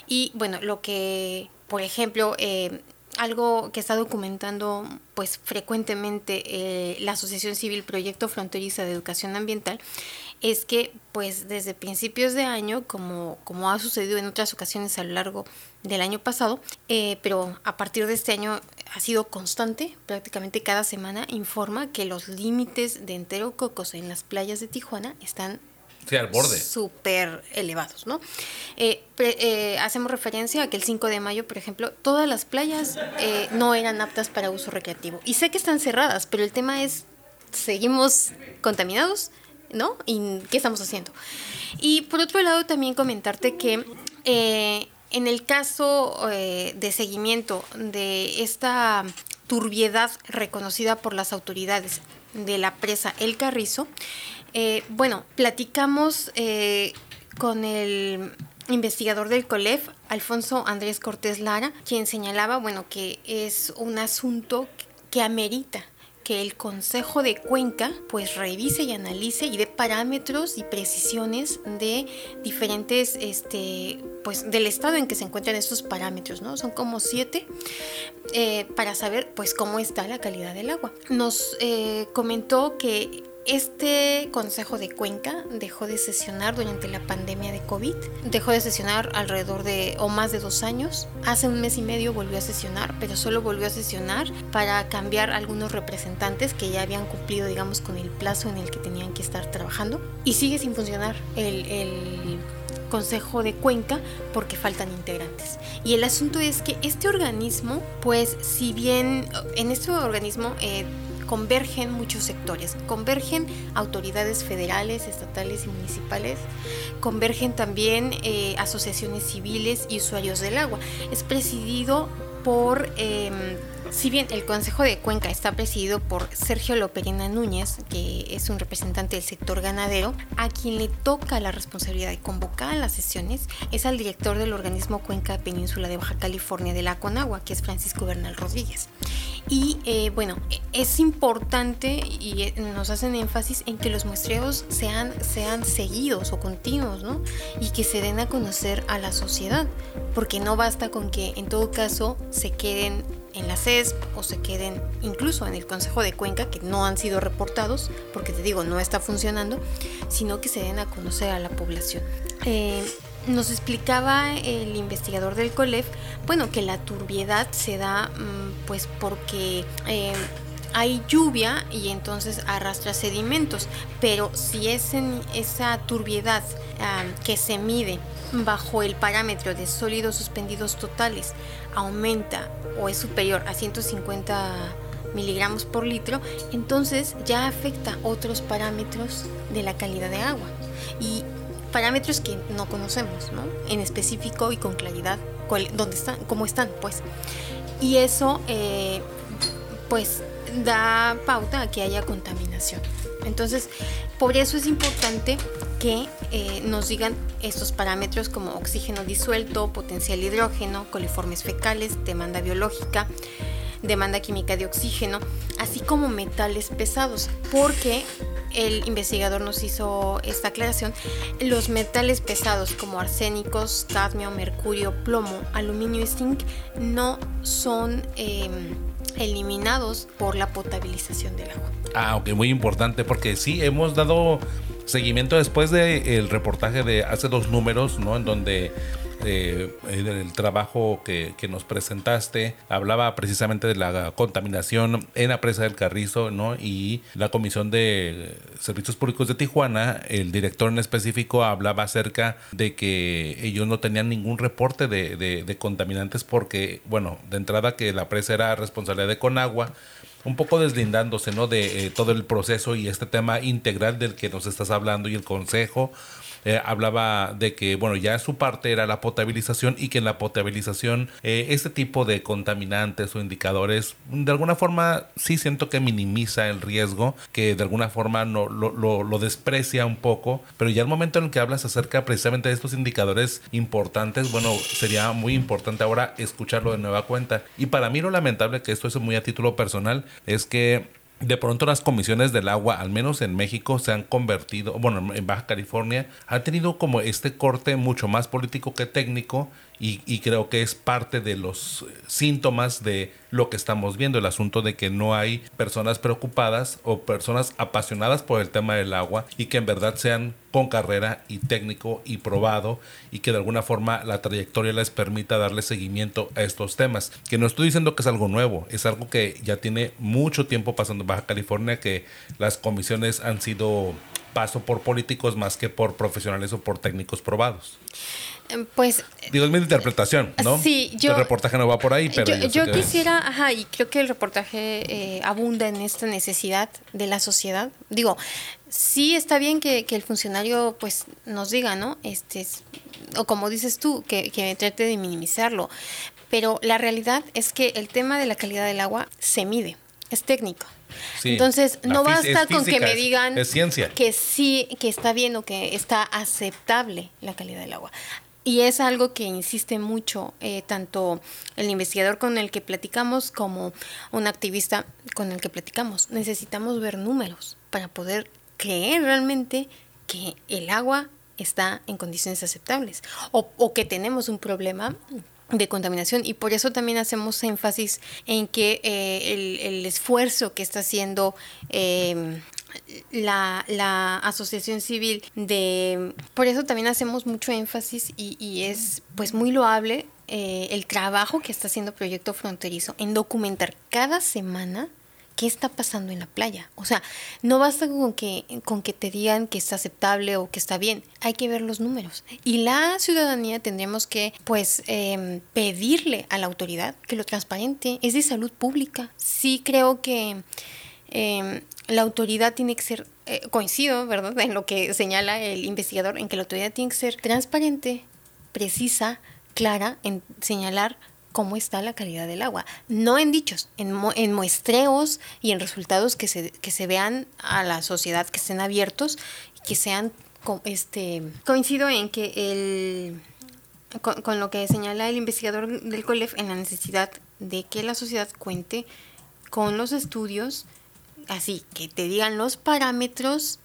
Y bueno, lo que, por ejemplo, eh, algo que está documentando pues frecuentemente eh, la Asociación Civil Proyecto Fronteriza de Educación Ambiental es que pues desde principios de año, como, como ha sucedido en otras ocasiones a lo largo del año pasado, eh, pero a partir de este año ha sido constante, prácticamente cada semana informa que los límites de enterococos en las playas de Tijuana están Sí, al borde. Súper elevados, ¿no? Eh, eh, hacemos referencia a que el 5 de mayo, por ejemplo, todas las playas eh, no eran aptas para uso recreativo. Y sé que están cerradas, pero el tema es, seguimos contaminados, ¿no? ¿Y qué estamos haciendo? Y por otro lado, también comentarte que en el caso de seguimiento de esta turbiedad reconocida por las autoridades de la presa El Carrizo, eh, bueno, platicamos eh, con el investigador del COLEF, Alfonso Andrés Cortés Lara, quien señalaba, bueno, que es un asunto que amerita que el Consejo de Cuenca pues revise y analice y dé parámetros y precisiones de diferentes, este, pues del estado en que se encuentran estos parámetros, ¿no? Son como siete eh, para saber pues cómo está la calidad del agua. Nos comentó que este Consejo de Cuenca dejó de sesionar durante la pandemia de COVID. Dejó de sesionar alrededor de o más de dos años. Hace un mes y medio volvió a sesionar, pero solo volvió a sesionar para cambiar algunos representantes que ya habían cumplido, digamos, con el plazo en el que tenían que estar trabajando. Y sigue sin funcionar el, Consejo de Cuenca porque faltan integrantes. Y el asunto es que este organismo, pues si bien en este organismo eh, convergen muchos sectores, convergen autoridades federales, estatales y municipales, convergen también eh, asociaciones civiles y usuarios del agua. Es presidido por em, si bien el Consejo de Cuenca está presidido por Sergio Loperina Núñez, que es un representante del sector ganadero, a quien le toca la responsabilidad de convocar las sesiones es al director del organismo Cuenca Península de Baja California de la Conagua, que es Francisco Bernal Rodríguez. Y eh, bueno, es importante y eh, nos hacen énfasis en que los muestreos sean, sean seguidos o continuos, ¿no? Y que se den a conocer a la sociedad, porque no basta con que en todo caso se queden en la CESP o se queden incluso en el Consejo de Cuenca, que no han sido reportados, porque te digo, no está funcionando, sino que se den a conocer a la población. Eh, nos explicaba el investigador del COLEF, bueno, que la turbiedad se da mm, pues porque... Eh, hay lluvia y entonces arrastra sedimentos, pero si es en esa turbiedad ah, que se mide bajo el parámetro de sólidos suspendidos totales aumenta o es superior a 150 miligramos por litro, entonces ya afecta otros parámetros de la calidad de agua. Y parámetros que no conocemos, ¿no? En específico y con claridad dónde están, cómo están, pues. Y eso, eh, pues, da pauta a que haya contaminación. Entonces, por eso es importante que eh, nos digan estos parámetros como oxígeno disuelto, potencial hidrógeno, coliformes fecales, demanda biológica, demanda química de oxígeno, así como metales pesados, porque el investigador nos hizo esta aclaración, los metales pesados como arsénicos, cadmio, mercurio, plomo, aluminio y zinc no son... Em, eliminados por la potabilización del agua. Ah, ok, muy importante porque sí, hemos dado seguimiento después del reportaje de hace dos números, ¿no? En donde eh, el trabajo que, nos presentaste hablaba precisamente de la contaminación en la presa del Carrizo, ¿no? Y la Comisión de Servicios Públicos de Tijuana, el director en específico hablaba acerca de que ellos no tenían ningún reporte de, de contaminantes porque, bueno, de entrada que la presa era responsabilidad de Conagua, un poco deslindándose, ¿no? De eh, todo el proceso y este tema integral del que nos estás hablando y el consejo. Eh, hablaba de que, bueno, ya su parte era la potabilización y que en la potabilización eh, este tipo de contaminantes o indicadores de alguna forma sí siento que minimiza el riesgo, que de alguna forma no, lo, lo, desprecia un poco, pero ya el momento en el que hablas acerca precisamente de estos indicadores importantes, bueno, sería muy importante ahora escucharlo de nueva cuenta. Y para mí lo lamentable, que esto es muy a título personal, es que de pronto las comisiones del agua, al menos en México, se han convertido, bueno, en Baja California, ha tenido como este corte mucho más político que técnico y, creo que es parte de los síntomas de lo que estamos viendo, el asunto de que no hay personas preocupadas o personas apasionadas por el tema del agua y que en verdad sean con carrera y técnico y probado y que de alguna forma la trayectoria les permita darle seguimiento a estos temas. Que no estoy diciendo que es algo nuevo, es algo que ya tiene mucho tiempo pasando en Baja California, que las comisiones han sido paso por políticos más que por profesionales o por técnicos probados. Pues. Digo, es mi interpretación, ¿no? Sí, yo. El reportaje no va por ahí, pero. Yo, quisiera, ajá, y creo que el reportaje eh, abunda en esta necesidad de la sociedad. Digo, sí está bien que, el funcionario, pues, nos diga, ¿no? Este, o como dices tú, que, que trate de minimizarlo. Pero la realidad es que el tema de la calidad del agua se mide, es técnico. Entonces, no basta con que me digan que sí, que está bien o que está aceptable la calidad del agua. Y es algo que insiste mucho eh, tanto el investigador con el que platicamos como un activista con el que platicamos. Necesitamos ver números para poder creer realmente que el agua está en condiciones aceptables o, o que tenemos un problema de contaminación y por eso también hacemos énfasis en que eh, el, esfuerzo que está haciendo eh, la, asociación civil de por eso también hacemos mucho énfasis y, es pues muy loable eh, el trabajo que está haciendo Proyecto Fronterizo en documentar cada semana qué está pasando en la playa. O sea, no basta con que, con que te digan que está aceptable o que está bien, hay que ver los números. Y la ciudadanía tendríamos que, pues, em, pedirle a la autoridad que lo transparente. Es de salud pública. Sí creo que em, la autoridad tiene que ser, eh, coincido, ¿verdad?, en lo que señala el investigador, en que la autoridad tiene que ser transparente, precisa, clara, en señalar cómo está la calidad del agua. No en dichos, en, en muestreos y en resultados que se, que se vean a la sociedad, que estén abiertos que sean... Este, coincido en que el, con, lo que señala el investigador del COLEF en la necesidad de que la sociedad cuente con los estudios, así que te digan los parámetros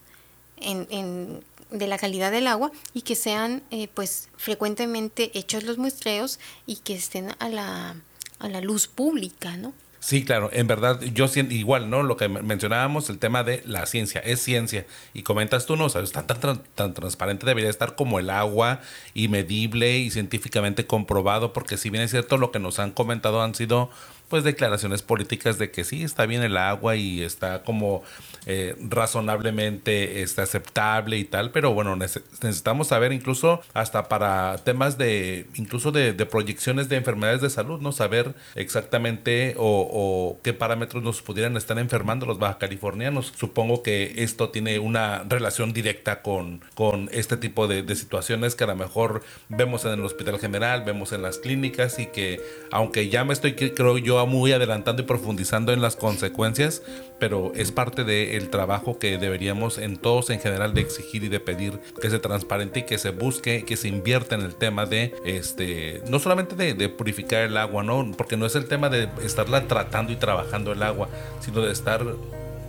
en, en de la calidad del agua y que sean eh, pues frecuentemente hechos los muestreos y que estén a la, a la luz pública, ¿no? Sí, claro, en verdad, yo siento igual, ¿no? Lo que mencionábamos, el tema de la ciencia, es ciencia. Y comentas tú, ¿no? sabes tan, tan, tan transparente debería estar como el agua y medible y científicamente comprobado, porque si bien es cierto, lo que nos han comentado han sido pues declaraciones políticas de que sí está bien el agua y está como eh, razonablemente está aceptable y tal, pero bueno, necesitamos saber incluso hasta para temas de, incluso de, proyecciones de enfermedades de salud, ¿no? Saber exactamente o, qué parámetros nos pudieran estar enfermando los baja californianos. Supongo que esto tiene una relación directa con, con este tipo de, de situaciones que a lo mejor vemos en el hospital general, vemos en las clínicas y que aunque ya me estoy, creo yo, muy adelantando y profundizando en las consecuencias, pero es parte del trabajo que deberíamos en todos en general de exigir y de pedir que se transparente y que se busque, que se invierta en el tema de, este, no solamente de, purificar el agua, ¿no? Porque no es el tema de estarla tratando y trabajando el agua, sino de estar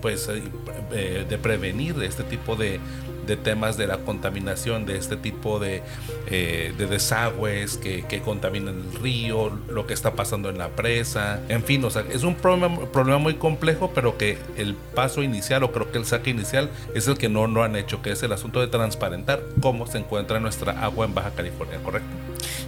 pues eh, eh, de prevenir este tipo de, de temas de la contaminación, de este tipo de, eh, de desagües que, que, contaminan el río, lo que está pasando en la presa, en fin, o sea, es un problema, problema muy complejo, pero que el paso inicial, o creo que el saque inicial, es el que no, no han hecho, que es el asunto de transparentar cómo se encuentra nuestra agua en Baja California, ¿correcto?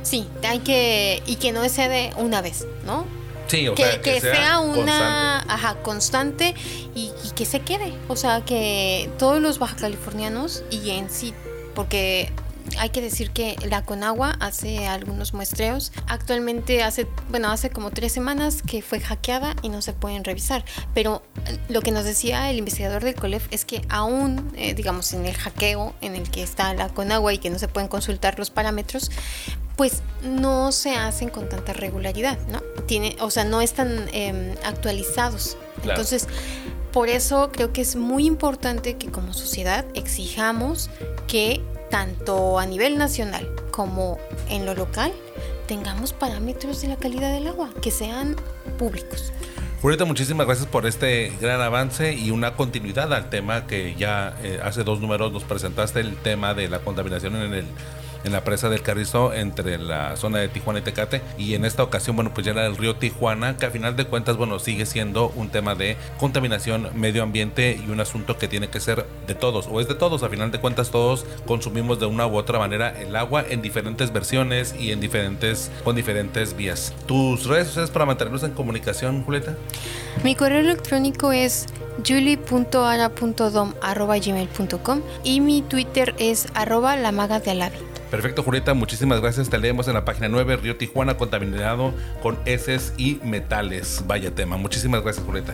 Sí, hay que, y que no sea de una vez, ¿no? Sí, o que, sea, que, sea, una constante, ajá, constante y, que se quede. O sea, que todos los baja californianos y en sí, porque hay que decir que la Conagua hace algunos muestreos. Actualmente hace, bueno, hace como tres semanas que fue hackeada y no se pueden revisar. Pero eh, lo que nos decía el investigador del COLEF es que aún, eh, digamos, en el hackeo en el que está la Conagua y que no se pueden consultar los parámetros, pues no se hacen con tanta regularidad, ¿no? Tiene, o sea, no están em, actualizados. Entonces, por eso creo que es muy importante que como sociedad exijamos que tanto a nivel nacional como en lo local tengamos parámetros de la calidad del agua que sean públicos. Julieta, muchísimas gracias por este gran avance y una continuidad al tema que ya eh, hace dos números nos presentaste, el tema de la contaminación en el en la presa del Carrizo entre la zona de Tijuana y Tecate. Y en esta ocasión bueno pues ya era el río Tijuana que a final de cuentas bueno sigue siendo un tema de contaminación medio ambiente y un asunto que tiene que ser de todos o es de todos a final de cuentas todos consumimos de una u otra manera el agua en diferentes versiones y en diferentes con diferentes vías. Tus redes sociales para mantenernos en comunicación Julieta mi correo electrónico es julie.ara.dom.gmail.com y mi Twitter es arroba la de Alavi. Perfecto, Julieta, muchísimas gracias. Te leemos en la página 9, Río Tijuana, contaminado con heces y metales. Vaya tema. Muchísimas gracias, Julieta.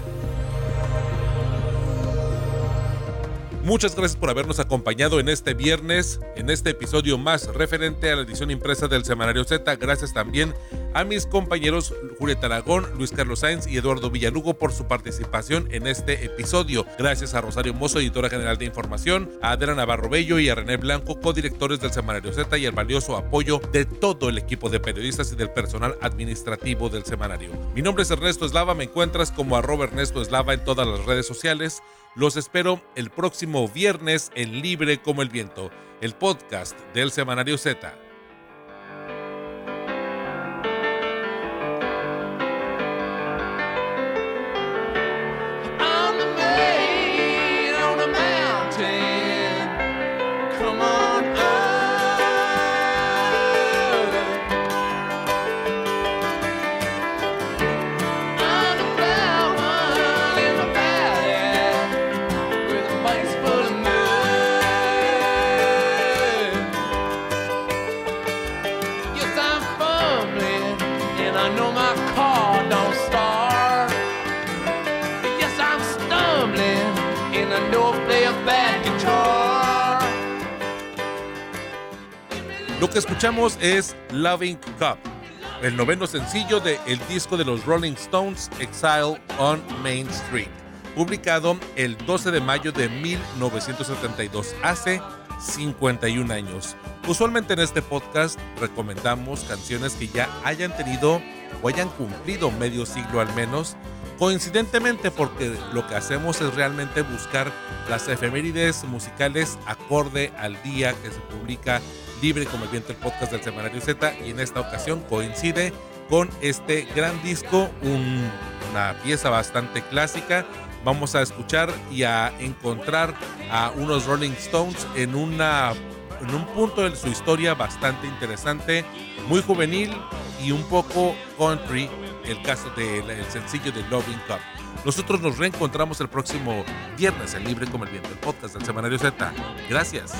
Muchas gracias por habernos acompañado en este viernes, en este episodio más referente a la edición impresa del Semanario Z. Gracias también a mis compañeros Julieta Aragón, Luis Carlos Sáenz y Eduardo Villalugo por su participación en este episodio. Gracias a Rosario Mozo, editora general de información, a Adela Navarro Bello y a René Blanco, codirectores del Semanario Z y el valioso apoyo de todo el equipo de periodistas y del personal administrativo del semanario. Mi nombre es Ernesto Eslava, me encuentras como arroba Ernesto Eslava en todas las redes sociales. Los espero el próximo viernes en Libre como el Viento, el podcast del Semanario Z. Lo que escuchamos es Loving Cup, el noveno sencillo del el disco de los Rolling Stones, Exile on Main Street, publicado el 12 de mayo de 1972, hace 51 años. Usualmente en este podcast recomendamos canciones que ya hayan tenido o hayan cumplido medio siglo al menos, coincidentemente porque lo que hacemos es realmente buscar las efemérides musicales acorde al día que se publica libre como el viento el podcast del Semanario Z y en esta ocasión coincide con este gran disco, una pieza bastante clásica. Vamos a escuchar y a encontrar a unos Rolling Stones en, una, en un punto de su historia bastante interesante, muy juvenil y un poco country, el caso del sencillo de Loving Cup. Nosotros nos reencontramos el próximo viernes en Libre como el Viento, el podcast del Semanario Z. Gracias.